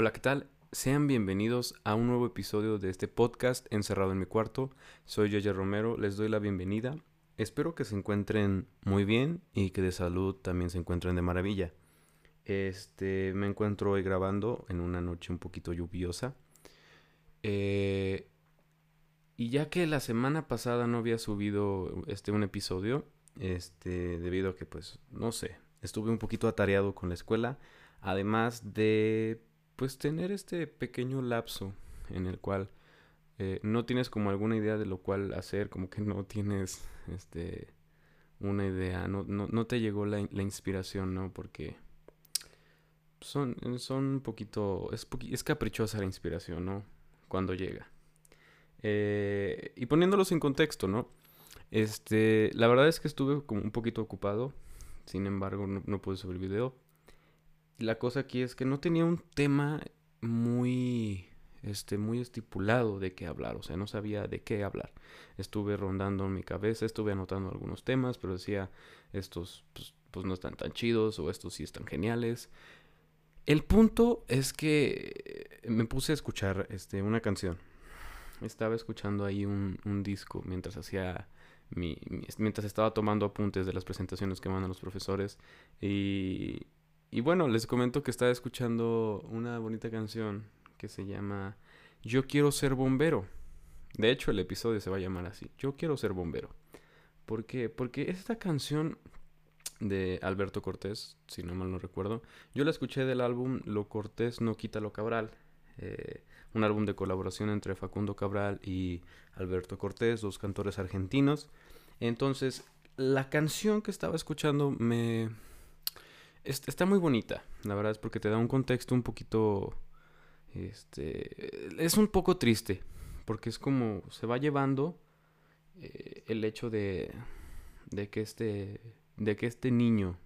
Hola, ¿qué tal? Sean bienvenidos a un nuevo episodio de este podcast Encerrado en mi cuarto. Soy Yaya Romero, les doy la bienvenida. Espero que se encuentren muy bien y que de salud también se encuentren de maravilla. Este, me encuentro hoy grabando en una noche un poquito lluviosa. Eh, y ya que la semana pasada no había subido este un episodio, este, debido a que pues no sé, estuve un poquito atareado con la escuela, además de pues tener este pequeño lapso en el cual eh, no tienes como alguna idea de lo cual hacer, como que no tienes este una idea, no, no, no te llegó la, la, inspiración, ¿no? Porque son, son un poquito, es, es caprichosa la inspiración, ¿no? Cuando llega. Eh, y poniéndolos en contexto, ¿no? Este, la verdad es que estuve como un poquito ocupado, sin embargo no, no pude subir video la cosa aquí es que no tenía un tema muy este muy estipulado de qué hablar, o sea, no sabía de qué hablar. Estuve rondando en mi cabeza, estuve anotando algunos temas, pero decía estos pues, pues no están tan chidos o estos sí están geniales. El punto es que me puse a escuchar este, una canción. Estaba escuchando ahí un, un disco mientras hacía mi, mientras estaba tomando apuntes de las presentaciones que mandan los profesores y y bueno, les comento que estaba escuchando una bonita canción que se llama Yo quiero ser bombero. De hecho, el episodio se va a llamar así. Yo quiero ser bombero. ¿Por qué? Porque esta canción de Alberto Cortés, si no mal no recuerdo, yo la escuché del álbum Lo Cortés no quita lo Cabral. Eh, un álbum de colaboración entre Facundo Cabral y Alberto Cortés, dos cantores argentinos. Entonces, la canción que estaba escuchando me, está muy bonita, la verdad es porque te da un contexto un poquito... Este, es un poco triste, porque es como se va llevando eh, el hecho de, de, que este, de que este niño,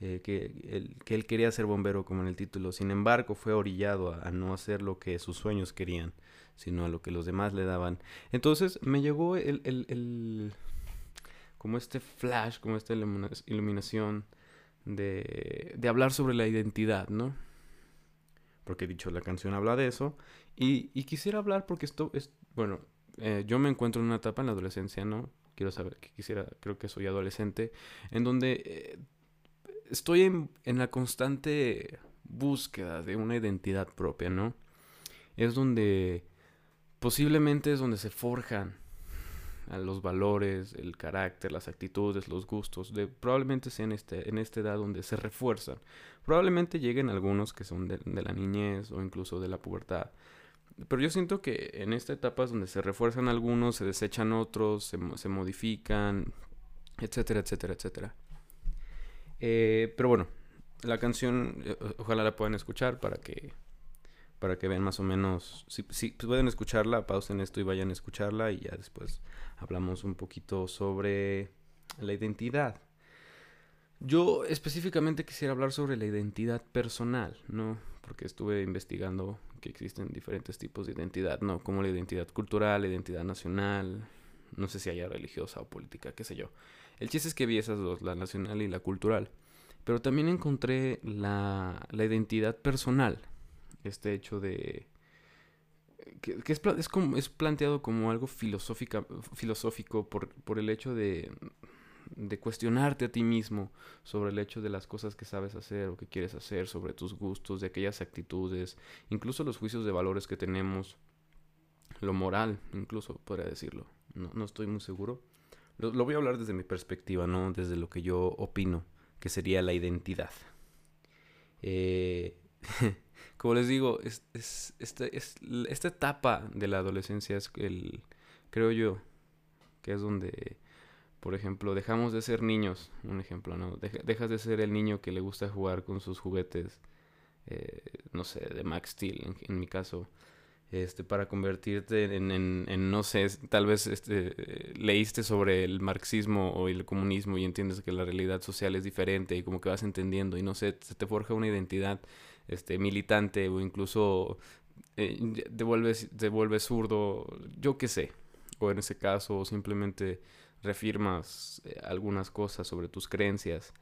eh, que, él, que él quería ser bombero como en el título, sin embargo fue orillado a, no hacer lo que sus sueños querían, sino a lo que los demás le daban. Entonces me llegó el, el, el como este flash, como esta iluminación de, de hablar sobre la identidad, ¿no? Porque dicho, la canción habla de eso. Y, quisiera hablar porque esto es, bueno, eh, yo me encuentro en una etapa en la adolescencia, ¿no? Quiero saber, quisiera, creo que soy adolescente, en donde eh, estoy en, en la constante búsqueda de una identidad propia, ¿no? Es donde posiblemente es donde se forjan los valores, el carácter, las actitudes, los gustos, de, probablemente sea en, este, en esta edad donde se refuerzan. Probablemente lleguen algunos que son de, la niñez o incluso de la pubertad. Pero yo siento que en esta etapa es donde se refuerzan algunos, se desechan otros, se, se modifican, etcétera, etcétera, etcétera. Eh, pero bueno, la canción, eh, ojalá la puedan escuchar para que para que vean más o menos, si, si pueden escucharla, pausen esto y vayan a escucharla y ya después hablamos un poquito sobre la identidad. Yo específicamente quisiera hablar sobre la identidad personal, ¿no? Porque estuve investigando que existen diferentes tipos de identidad, ¿no? Como la identidad cultural, la identidad nacional, no sé si haya religiosa o política, qué sé yo. El chiste es que vi esas dos, la nacional y la cultural. Pero también encontré la, la identidad personal, este hecho de que, es, es, como, es planteado como algo filosófica, filosófico por, por el hecho de, de cuestionarte a ti mismo sobre el hecho de las cosas que sabes hacer o que quieres hacer, sobre tus gustos, de aquellas actitudes, incluso los juicios de valores que tenemos, lo moral, incluso podría decirlo. No, no estoy muy seguro. Lo, lo, voy a hablar desde mi perspectiva, no desde lo que yo opino, que sería la identidad. Eh, como les digo, es, es, este, es, esta etapa de la adolescencia es el, creo yo, que es donde, por ejemplo, dejamos de ser niños, un ejemplo, ¿no? dejas de ser el niño que le gusta jugar con sus juguetes, eh, no sé, de Max Steel, en, mi caso, este, para convertirte en, en, en, no sé, tal vez este, leíste sobre el marxismo o el comunismo y entiendes que la realidad social es diferente y como que vas entendiendo y no sé, se te forja una identidad este, militante o incluso eh, te, vuelves, zurdo, yo qué sé. O en ese caso simplemente refirmas eh, algunas cosas sobre tus creencias.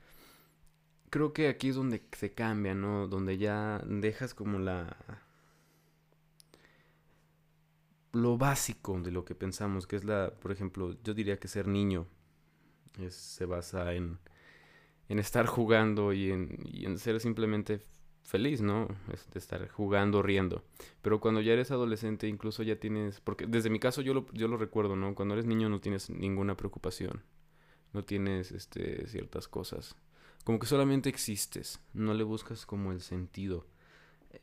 creo que aquí es donde se cambia, ¿no? Donde ya dejas como la... Lo básico de lo que pensamos, que es la, por ejemplo, yo diría que ser niño se basa en, en estar jugando y en, y en ser simplemente feliz, ¿no? de estar jugando, riendo. Pero cuando ya eres adolescente, incluso ya tienes, porque desde mi caso yo lo, yo lo recuerdo, ¿no? Cuando eres niño no tienes ninguna preocupación, no tienes este, ciertas cosas. Como que solamente existes, no le buscas como el sentido.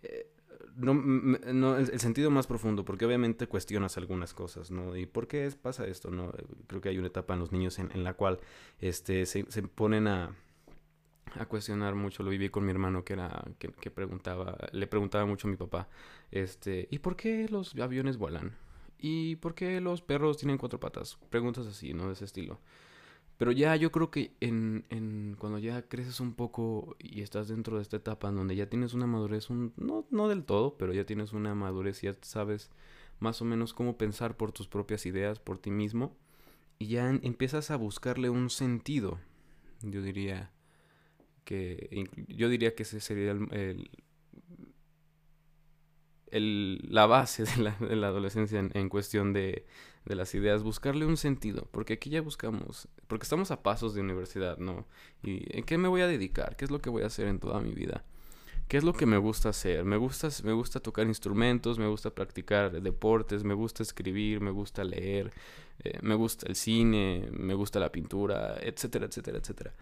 Eh, no, no el, sentido más profundo, porque obviamente cuestionas algunas cosas, ¿no? ¿Y por qué pasa esto, no? Creo que hay una etapa en los niños en, en la cual este, se, se ponen a, a cuestionar mucho. Lo viví con mi hermano que era que, preguntaba, le preguntaba mucho a mi papá, este, ¿y por qué los aviones vuelan? ¿Y por qué los perros tienen cuatro patas? Preguntas así, ¿no? De ese estilo. Pero ya yo creo que en, en, cuando ya creces un poco y estás dentro de esta etapa en donde ya tienes una madurez, un, no, no del todo, pero ya tienes una madurez y ya sabes más o menos cómo pensar por tus propias ideas, por ti mismo, y ya empiezas a buscarle un sentido, yo diría que yo diría que ese sería el, el, la base de la, de la adolescencia en, en cuestión de, de las ideas, buscarle un sentido, porque aquí ya buscamos, porque estamos a pasos de universidad, ¿no? ¿Y en qué me voy a dedicar? ¿Qué es lo que voy a hacer en toda mi vida? ¿Qué es lo que me gusta hacer? Me gusta, me gusta tocar instrumentos, me gusta practicar deportes, me gusta escribir, me gusta leer, eh, me gusta el cine, me gusta la pintura, etcétera, etcétera, etcétera.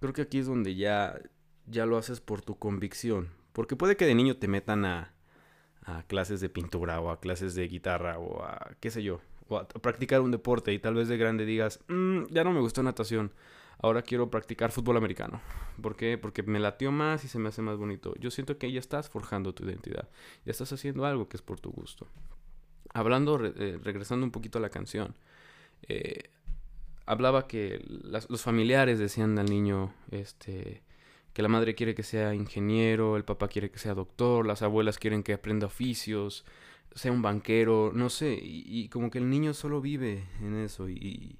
Creo que aquí es donde ya, ya lo haces por tu convicción, porque puede que de niño te metan a, clases de pintura o a clases de guitarra o a qué sé yo, o a practicar un deporte y tal vez de grande digas, mm, ya no me gustó natación, ahora quiero practicar fútbol americano. ¿Por qué? Porque me latió más y se me hace más bonito. Yo siento que ya estás forjando tu identidad, ya estás haciendo algo que es por tu gusto. Hablando, eh, regresando un poquito a la canción, eh, hablaba que los familiares decían al niño, este, que la madre quiere que sea ingeniero, el papá quiere que sea doctor, las abuelas quieren que aprenda oficios, sea un banquero, no sé, y, como que el niño solo vive en eso, y,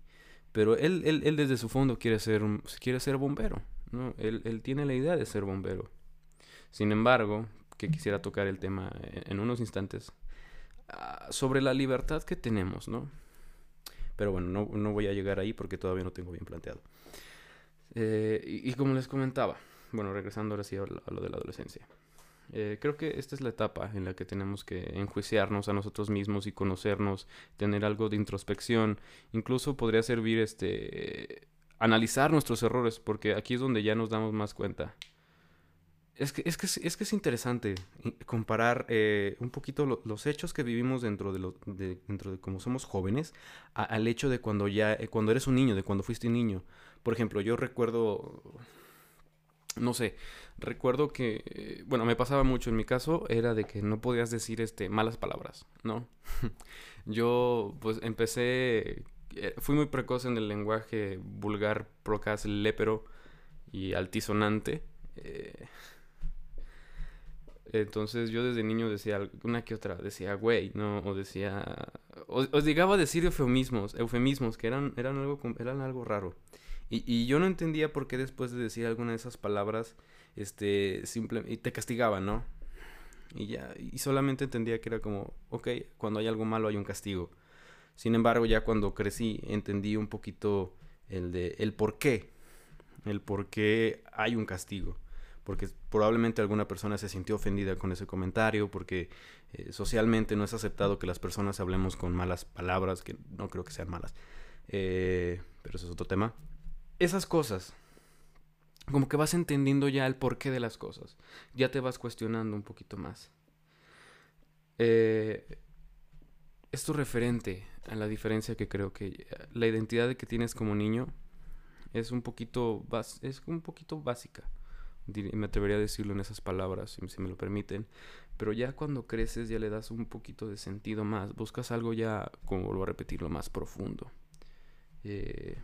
pero él, él, él, desde su fondo quiere ser, quiere ser bombero, ¿no? Él, él, tiene la idea de ser bombero. Sin embargo, que quisiera tocar el tema en, unos instantes, uh, sobre la libertad que tenemos, ¿no? Pero bueno, no, no, voy a llegar ahí porque todavía no tengo bien planteado. Eh, y, como les comentaba, bueno, regresando ahora sí a lo, a lo de la adolescencia. Eh, creo que esta es la etapa en la que tenemos que enjuiciarnos a nosotros mismos y conocernos, tener algo de introspección. Incluso podría servir este analizar nuestros errores, porque aquí es donde ya nos damos más cuenta. Es que es, que, es, que es interesante comparar eh, un poquito lo, los hechos que vivimos dentro de, lo, de, dentro de cómo somos jóvenes al hecho de cuando ya eh, cuando eres un niño, de cuando fuiste niño. Por ejemplo, yo recuerdo no sé, recuerdo que, bueno, me pasaba mucho en mi caso, era de que no podías decir este malas palabras, ¿no? Yo pues empecé, eh, fui muy precoz en el lenguaje vulgar, procas, lépero y altisonante. Eh, entonces yo desde niño decía una que otra, decía güey, ¿no? O decía, os, llegaba a decir eufemismos, eufemismos que eran, eran, algo, eran algo raro. Y, y, yo no entendía por qué después de decir alguna de esas palabras, este, simplemente, te castigaban, ¿no? Y ya, y solamente entendía que era como, ok, cuando hay algo malo hay un castigo. Sin embargo, ya cuando crecí, entendí un poquito el de, el por qué, el por qué hay un castigo. Porque probablemente alguna persona se sintió ofendida con ese comentario, porque eh, socialmente no es aceptado que las personas hablemos con malas palabras, que no creo que sean malas. Eh, pero eso es otro tema esas cosas, como que vas entendiendo ya el porqué de las cosas. Ya te vas cuestionando un poquito más. Eh, esto referente a la diferencia que creo que la identidad que tienes como niño es un poquito, es un poquito básica. Me atrevería a decirlo en esas palabras, si me lo permiten. Pero ya cuando creces ya le das un poquito de sentido más. Buscas algo ya, como vuelvo a repetirlo, más profundo. Eh,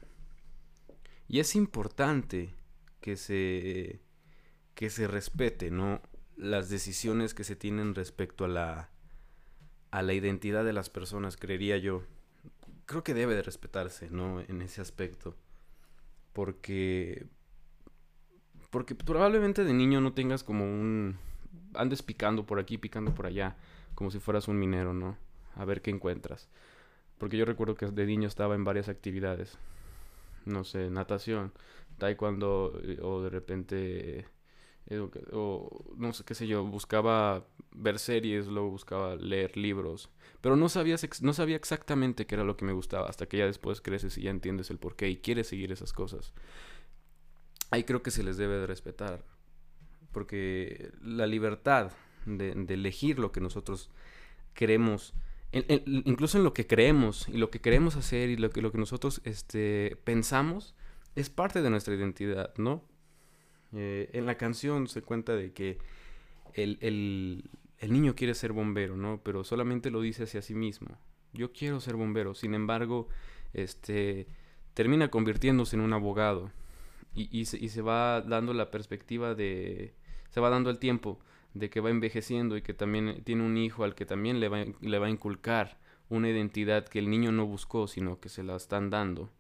y es importante que se, que se respete, ¿no? Las decisiones que se tienen respecto a la, a la identidad de las personas, creería yo. Creo que debe de respetarse, ¿no? En ese aspecto. Porque porque probablemente de niño no tengas como un... Andes picando por aquí, picando por allá, como si fueras un minero, ¿no? A ver qué encuentras. Porque yo recuerdo que de niño estaba en varias actividades. No sé, natación, taekwondo eh, o de repente o no sé qué sé yo, buscaba ver series, luego buscaba leer libros, pero no, sabías no sabía exactamente qué era lo que me gustaba hasta que ya después creces y ya entiendes el porqué y quieres seguir esas cosas. Ahí creo que se les debe de respetar, porque la libertad de, elegir lo que nosotros queremos, incluso en lo que creemos y lo que queremos hacer y lo que, lo que nosotros este, pensamos, es parte de nuestra identidad, ¿no? Eh, en la canción se cuenta de que el, el, el, niño quiere ser bombero, ¿no? Pero solamente lo dice hacia sí mismo. Yo quiero ser bombero. Sin embargo, este termina convirtiéndose en un abogado. Y, se va dando la perspectiva de... Se va dando el tiempo de que va envejeciendo y que también tiene un hijo al que también le va, le va a inculcar una identidad que el niño no buscó, sino que se la están dando.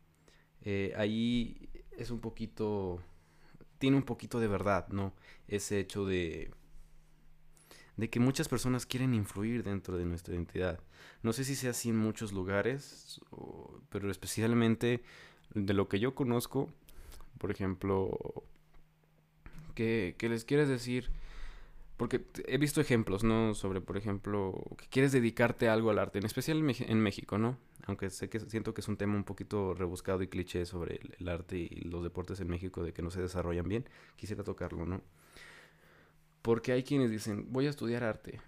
Eh, ahí es un poquito tiene un poquito de verdad, ¿no? Ese hecho de de que muchas personas quieren influir dentro de nuestra identidad. No sé si sea así en muchos lugares, pero especialmente de lo que yo conozco, por ejemplo, que les quieres decir, porque he visto ejemplos, ¿no? Sobre, por ejemplo, que quieres dedicarte algo al arte, en especial en México, ¿no? aunque sé que siento que es un tema un poquito rebuscado y cliché sobre el, arte y los deportes en México de que no se desarrollan bien, quisiera tocarlo, ¿no? Porque hay quienes dicen, voy a estudiar arte,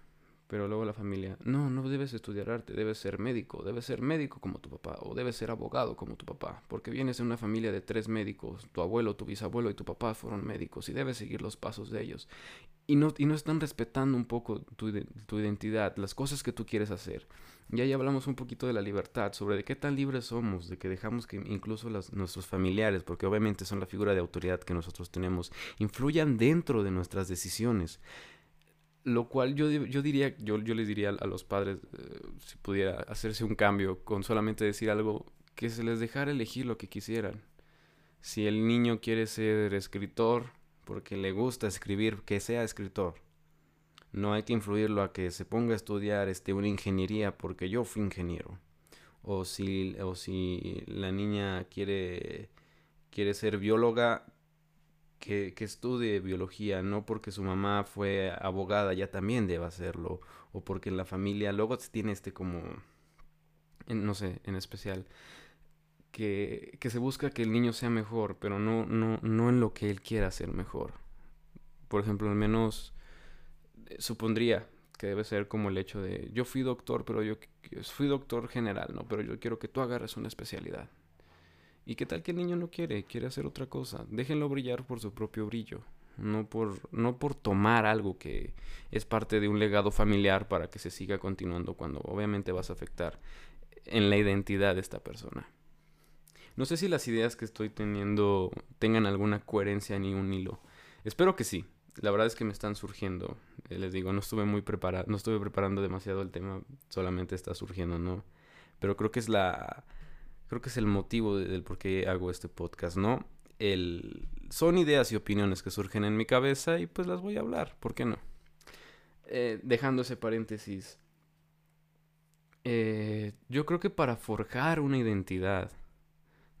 pero luego la familia, no, no debes estudiar arte, debes ser médico, debes ser médico como tu papá, o debes ser abogado como tu papá, porque vienes de una familia de tres médicos, tu abuelo, tu bisabuelo y tu papá fueron médicos y debes seguir los pasos de ellos. Y no, y no están respetando un poco tu, tu identidad, las cosas que tú quieres hacer. Y ahí hablamos un poquito de la libertad, sobre de qué tan libres somos, de que dejamos que incluso nuestros familiares, porque obviamente son la figura de autoridad que nosotros tenemos, influyan dentro de nuestras decisiones. Lo cual yo, yo diría, yo, yo les diría a los padres, eh, si pudiera hacerse un cambio con solamente decir algo, que se les dejara elegir lo que quisieran. Si el niño quiere ser escritor, porque le gusta escribir, que sea escritor no hay que influirlo a que se ponga a estudiar este, una ingeniería porque yo fui ingeniero. O si, o si la niña quiere, quiere ser bióloga, que, que, estudie biología, no porque su mamá fue abogada, ya también debe hacerlo. O porque en la familia luego tiene este como, no sé, en especial, que, que se busca que el niño sea mejor, pero no, no, no en lo que él quiera ser mejor. Por ejemplo, al menos supondría que debe ser como el hecho de yo fui doctor, pero yo fui doctor general, ¿no? Pero yo quiero que tú agarres una especialidad. ¿Y qué tal que el niño no quiere? Quiere hacer otra cosa. Déjenlo brillar por su propio brillo. No por, no por tomar algo que es parte de un legado familiar para que se siga continuando cuando obviamente vas a afectar en la identidad de esta persona. No sé si las ideas que estoy teniendo tengan alguna coherencia ni un hilo. Espero que sí la verdad es que me están surgiendo. Eh, les digo, no estuve muy preparado, no estuve preparando demasiado el tema, solamente está surgiendo, ¿no? Pero creo que es la creo que es el motivo del por qué hago este podcast, ¿no? El son ideas y opiniones que surgen en mi cabeza y pues las voy a hablar, ¿por qué no? Eh, dejando ese paréntesis, eh, yo creo que para forjar una identidad,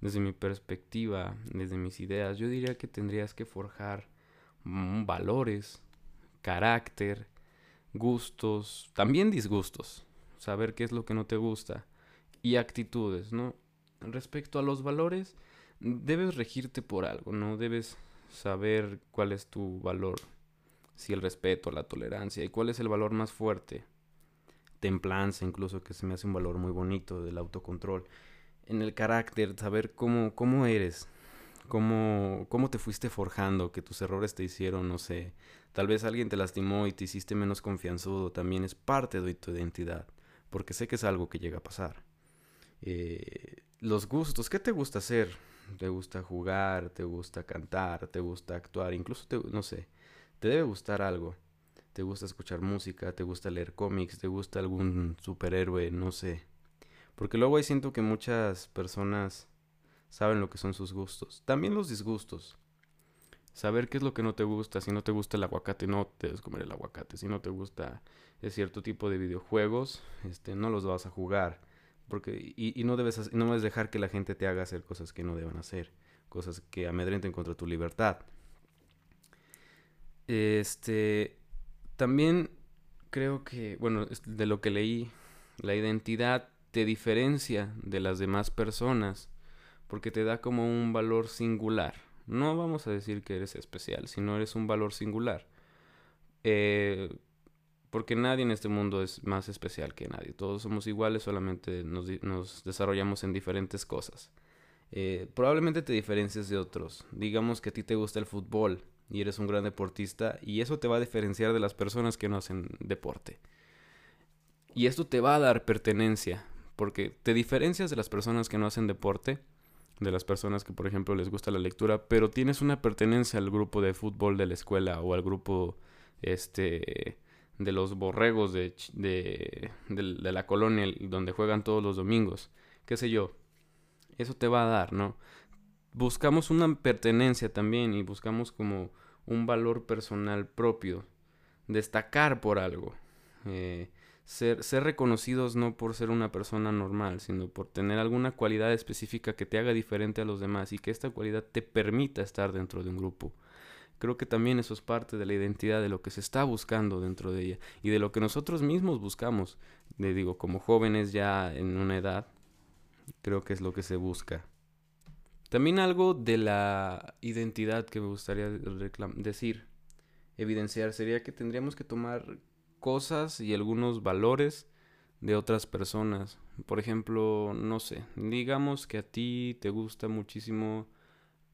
desde mi perspectiva, desde mis ideas, yo diría que tendrías que forjar Mm, valores, carácter, gustos, también disgustos, saber qué es lo que no te gusta y actitudes, ¿no? Respecto a los valores, debes regirte por algo, ¿no? Debes saber cuál es tu valor, si el respeto, la tolerancia y cuál es el valor más fuerte. Templanza, incluso, que se me hace un valor muy bonito del autocontrol. En el carácter, saber cómo, cómo eres, cómo, cómo te fuiste forjando, que tus errores te hicieron, no sé, tal vez alguien te lastimó y te hiciste menos confianzudo, también es parte de tu identidad, porque sé que es algo que llega a pasar. Eh, los gustos, ¿qué te gusta hacer? ¿Te gusta jugar? ¿Te gusta cantar? ¿Te gusta actuar? Incluso, te, no sé, te debe gustar algo. ¿Te gusta escuchar música? ¿Te gusta leer cómics? ¿Te gusta algún superhéroe? No sé. Porque luego ahí siento que muchas personas saben lo que son sus gustos. También los disgustos. Saber qué es lo que no te gusta. Si no te gusta el aguacate, no debes comer el aguacate. Si no te gusta cierto tipo de videojuegos, este, no los vas a jugar. Porque, y, no, debes, no debes dejar que la gente te haga hacer cosas que no deban hacer. Cosas que amedrenten contra tu libertad. Este, también creo que, bueno, de lo que leí, la identidad te diferencia de las demás personas porque te da como un valor singular. No vamos a decir que eres especial, sino eres un valor singular. Eh, porque nadie en este mundo es más especial que nadie. Todos somos iguales, solamente nos, desarrollamos en diferentes cosas. Eh, probablemente te diferencies de otros. Digamos que a ti te gusta el fútbol y eres un gran deportista y eso te va a diferenciar de las personas que no hacen deporte. Y esto te va a dar pertenencia, porque te diferencias de las personas que no hacen deporte, de las personas que por ejemplo les gusta la lectura, pero tienes una pertenencia al grupo de fútbol de la escuela o al grupo este de los borregos de, de, de la colonia donde juegan todos los domingos, qué sé yo. Eso te va a dar, ¿no? buscamos una pertenencia también y buscamos como un valor personal propio, destacar por algo, eh, ser, ser reconocidos no por ser una persona normal, sino por tener alguna cualidad específica que te haga diferente a los demás y que esta cualidad te permita estar dentro de un grupo. Creo que también eso es parte de la identidad, de lo que se está buscando dentro de ella y de lo que nosotros mismos buscamos. Le digo, como jóvenes ya en una edad, creo que es lo que se busca. También algo de la identidad que me gustaría decir, evidenciar, sería que tendríamos que tomar cosas y algunos valores de otras personas. Por ejemplo, no sé, digamos que a ti te gusta muchísimo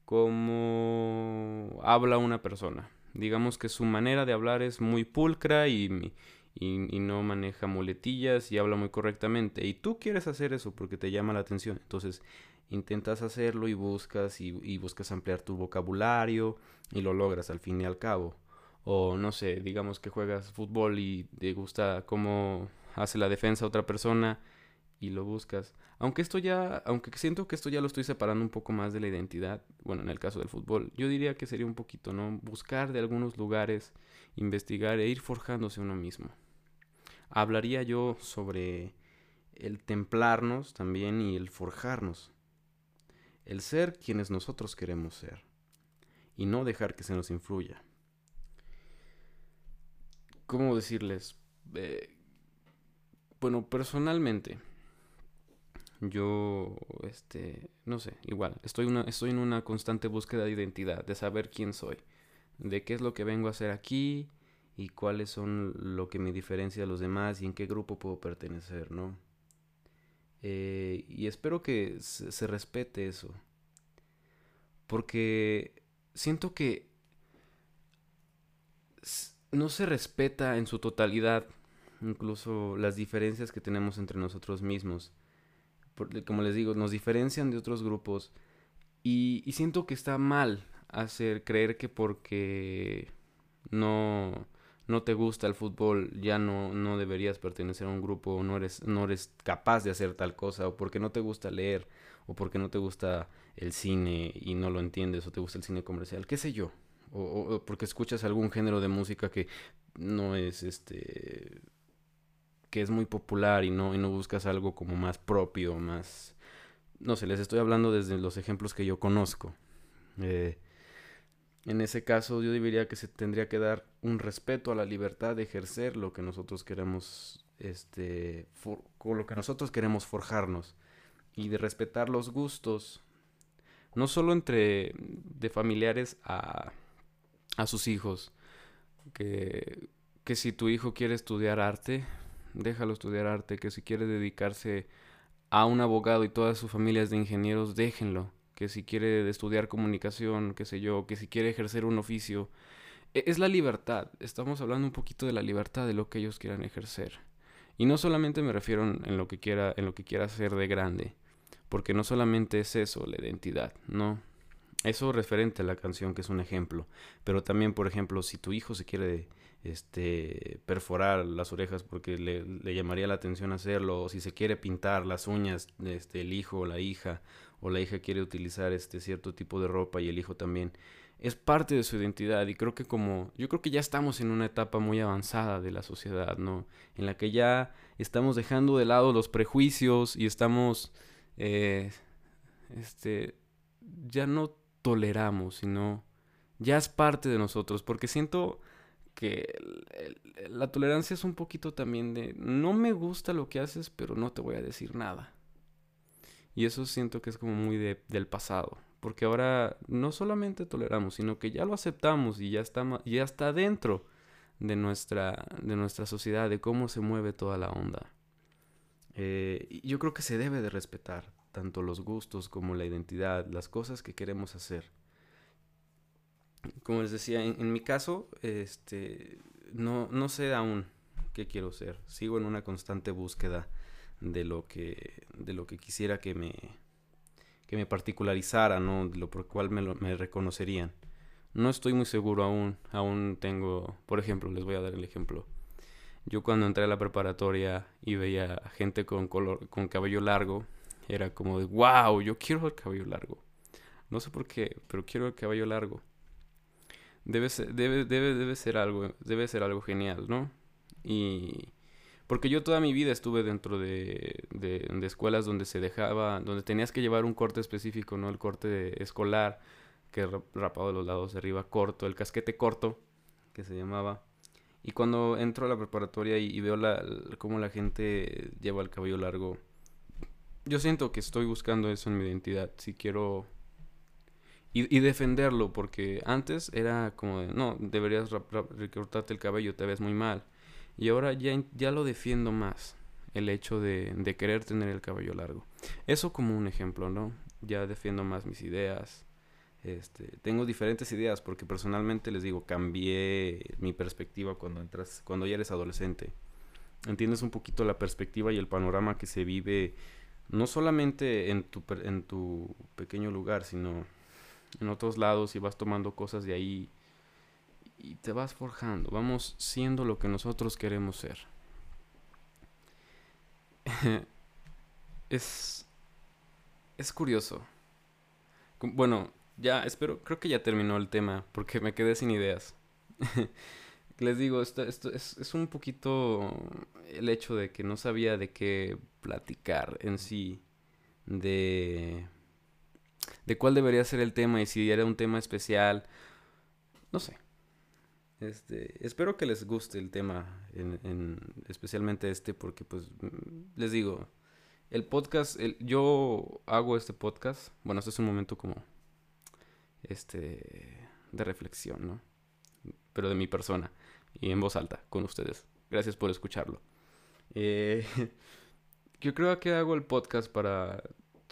cómo habla una persona. Digamos que su manera de hablar es muy pulcra y, y, y, no maneja muletillas y habla muy correctamente. Y tú quieres hacer eso porque te llama la atención. Entonces, intentas hacerlo y buscas y, buscas ampliar tu vocabulario y lo logras al fin y al cabo. O no sé, digamos que juegas fútbol y te gusta cómo hace la defensa otra persona y lo buscas. Aunque esto ya, aunque siento que esto ya lo estoy separando un poco más de la identidad, bueno, en el caso del fútbol, yo diría que sería un poquito, ¿no? Buscar de algunos lugares, investigar e ir forjándose uno mismo. Hablaría yo sobre el templarnos también y el forjarnos el ser quienes nosotros queremos ser y no dejar que se nos influya. ¿Cómo decirles? Eh, bueno, personalmente, yo, este, no sé, igual, estoy, estoy en una constante búsqueda de identidad, de saber quién soy, de qué es lo que vengo a hacer aquí y cuáles son lo que me diferencia de los demás y en qué grupo puedo pertenecer, ¿no? Eh, y espero que se, respete eso. Porque siento que no se respeta en su totalidad incluso las diferencias que tenemos entre nosotros mismos. Como les digo, nos diferencian de otros grupos. Y, siento que está mal hacer creer que porque no no te gusta el fútbol, ya no, no deberías pertenecer a un grupo, no eres, no eres capaz de hacer tal cosa, o porque no te gusta leer, o porque no te gusta el cine y no lo entiendes, o te gusta el cine comercial, qué sé yo, o, o porque escuchas algún género de música que no es este que es muy popular y no, y no buscas algo como más propio, más no sé, les estoy hablando desde los ejemplos que yo conozco. Eh, en ese caso yo diría que se tendría que dar un respeto a la libertad de ejercer lo que nosotros queremos, este, con lo que nosotros queremos forjarnos y de respetar los gustos, no solo entre de familiares a, a sus hijos, que, que si tu hijo quiere estudiar arte, déjalo estudiar arte, que si quiere dedicarse a un abogado y toda su familia es de ingenieros, déjenlo que si quiere estudiar comunicación, qué sé yo, que si quiere ejercer un oficio. E, es la libertad. Estamos hablando un poquito de la libertad de lo que ellos quieran ejercer. Y no solamente me refiero en lo que quiera, en lo que quiera hacer de grande, porque no solamente es eso, la identidad, no. Eso referente a la canción que es un ejemplo, pero también, por ejemplo, si tu hijo se quiere este perforar las orejas porque le, llamaría la atención hacerlo, o si se quiere pintar las uñas este el hijo o la hija o la hija quiere utilizar este cierto tipo de ropa y el hijo también. Es parte de su identidad y creo que como yo creo que ya estamos en una etapa muy avanzada de la sociedad, ¿no? En la que ya estamos dejando de lado los prejuicios y estamos eh, este ya no toleramos, sino ya es parte de nosotros, porque siento que la tolerancia es un poquito también de no me gusta lo que haces, pero no te voy a decir nada. Y eso siento que es como muy del pasado, porque ahora no solamente toleramos, sino que ya lo aceptamos y ya está, ya está dentro de nuestra, de nuestra sociedad, de cómo se mueve toda la onda. Eh, yo creo que se debe de respetar tanto los gustos como la identidad, las cosas que queremos hacer como les decía, en, mi caso, este, no, no sé aún qué quiero ser. Sigo en una constante búsqueda de lo que, de lo que quisiera que me, que me particularizara, ¿no? De lo por cual me, me reconocerían. No estoy muy seguro aún. Aún tengo, por ejemplo, les voy a dar el ejemplo. Yo cuando entré a la preparatoria y veía gente con color, con cabello largo, era como de, wow, yo quiero el cabello largo. No sé por qué, pero quiero el cabello largo debe ser, debe, debe, debe ser algo, debe ser algo genial, ¿no? Y porque yo toda mi vida estuve dentro de, de, escuelas donde se dejaba, donde tenías que llevar un corte específico, ¿no? El corte escolar, que rapado de los lados de arriba, corto, el casquete corto, que se llamaba. Y cuando entro a la preparatoria y, veo la, cómo la gente lleva el cabello largo, yo siento que estoy buscando eso en mi identidad. Si quiero y, defenderlo, porque antes era como no, deberías recortarte el cabello, te ves muy mal. Y ahora ya, ya lo defiendo más, el hecho de, de querer tener el cabello largo. Eso como un ejemplo, ¿no? Ya defiendo más mis ideas. Este, tengo diferentes ideas porque personalmente les digo, cambié mi perspectiva cuando entras, cuando ya eres adolescente. Entiendes un poquito la perspectiva y el panorama que se vive no solamente en tu, en tu pequeño lugar, sino en otros lados y vas tomando cosas de ahí y te vas forjando. Vamos siendo lo que nosotros queremos ser. es es curioso. Bueno, ya espero, creo que ya terminó el tema porque me quedé sin ideas. Les digo, esto, esto es, es, un poquito el hecho de que no sabía de qué platicar en sí, de de cuál debería ser el tema y si era un tema especial. No sé. Este, espero que les guste el tema, en, especialmente este, porque pues les digo, el podcast, yo hago este podcast, bueno, este es un momento como, este, de reflexión, ¿no? Pero de mi persona y en voz alta con ustedes. Gracias por escucharlo. Eh, yo creo que hago el podcast para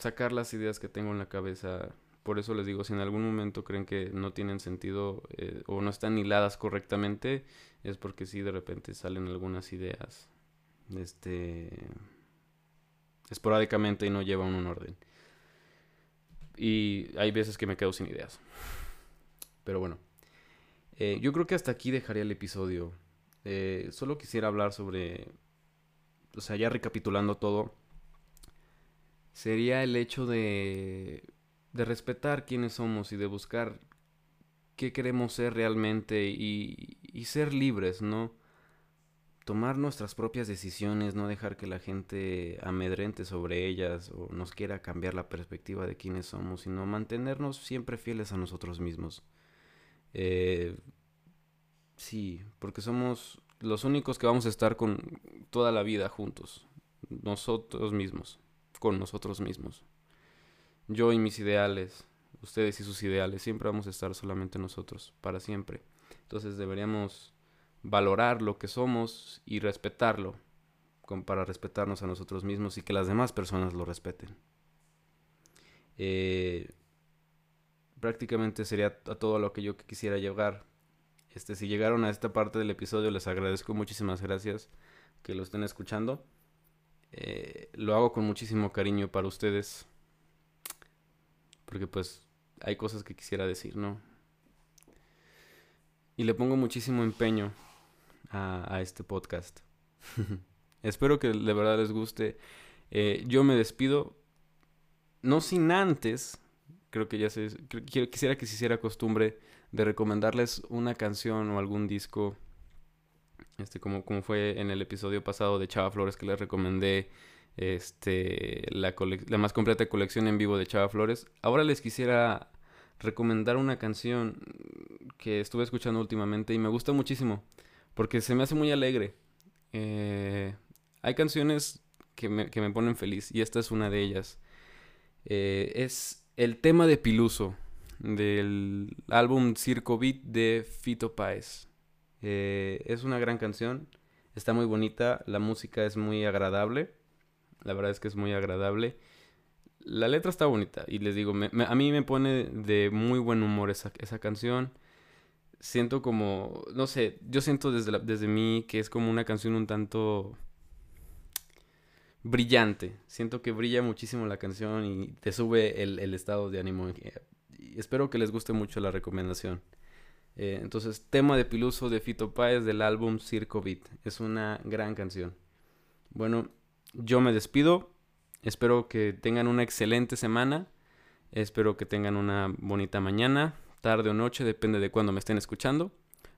sacar las ideas que tengo en la cabeza. Por eso les digo, si en algún momento creen que no tienen sentido eh, o no están hiladas correctamente, es porque sí de repente salen algunas ideas este esporádicamente y no llevan un orden. Y hay veces que me quedo sin ideas. Pero bueno, eh, yo creo que hasta aquí dejaría el episodio. Eh, solo quisiera hablar sobre, o sea, ya recapitulando todo, sería el hecho de, de respetar quiénes somos y de buscar qué queremos ser realmente y, y ser libres, ¿no? Tomar nuestras propias decisiones, no dejar que la gente amedrente sobre ellas o nos quiera cambiar la perspectiva de quiénes somos, sino mantenernos siempre fieles a nosotros mismos. Eh, sí, porque somos los únicos que vamos a estar con toda la vida juntos, nosotros mismos con nosotros mismos. Yo y mis ideales, ustedes y sus ideales, siempre vamos a estar solamente nosotros, para siempre. Entonces deberíamos valorar lo que somos y respetarlo para respetarnos a nosotros mismos y que las demás personas lo respeten. Eh, prácticamente sería todo lo que yo quisiera llegar. Este, si llegaron a esta parte del episodio, les agradezco muchísimas gracias que lo estén escuchando. Eh, lo hago con muchísimo cariño para ustedes. Porque pues hay cosas que quisiera decir, ¿no? Y le pongo muchísimo empeño a, este podcast. Espero que de verdad les guste. Eh, yo me despido. no sin antes, creo que ya se, quisiera que se hiciera costumbre de recomendarles una canción o algún disco, este, como, fue en el episodio pasado de Chava Flores que les recomendé este, la, más completa colección en vivo de Chava Flores. Ahora les quisiera recomendar una canción que estuve escuchando últimamente y me gusta muchísimo porque se me hace muy alegre. Eh, hay canciones que me, que me, ponen feliz y esta es una de ellas. Eh, es el tema de Piluso del álbum Circo Beat de Fito Páez. Eh, es una gran canción, está muy bonita, la música es muy agradable, la verdad es que es muy agradable. La letra está bonita y les digo, a mí me pone de muy buen humor esa, esa canción. Siento como, no sé, yo siento desde, desde mí que es como una canción un tanto brillante. Siento que brilla muchísimo la canción y te sube el, el estado de ánimo. Y espero que les guste mucho la recomendación. Eh, entonces, tema de Piluso de Fito Páez del álbum Circo Beat. Es una gran canción. Bueno, yo me despido. Espero que tengan una excelente semana. Espero que tengan una bonita mañana, tarde o noche, depende de cuándo me estén escuchando.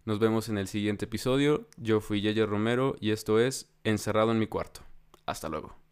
Nos vemos en el siguiente episodio. Yo fui Yeye Romero y esto es Encerrado en mi cuarto. Hasta luego.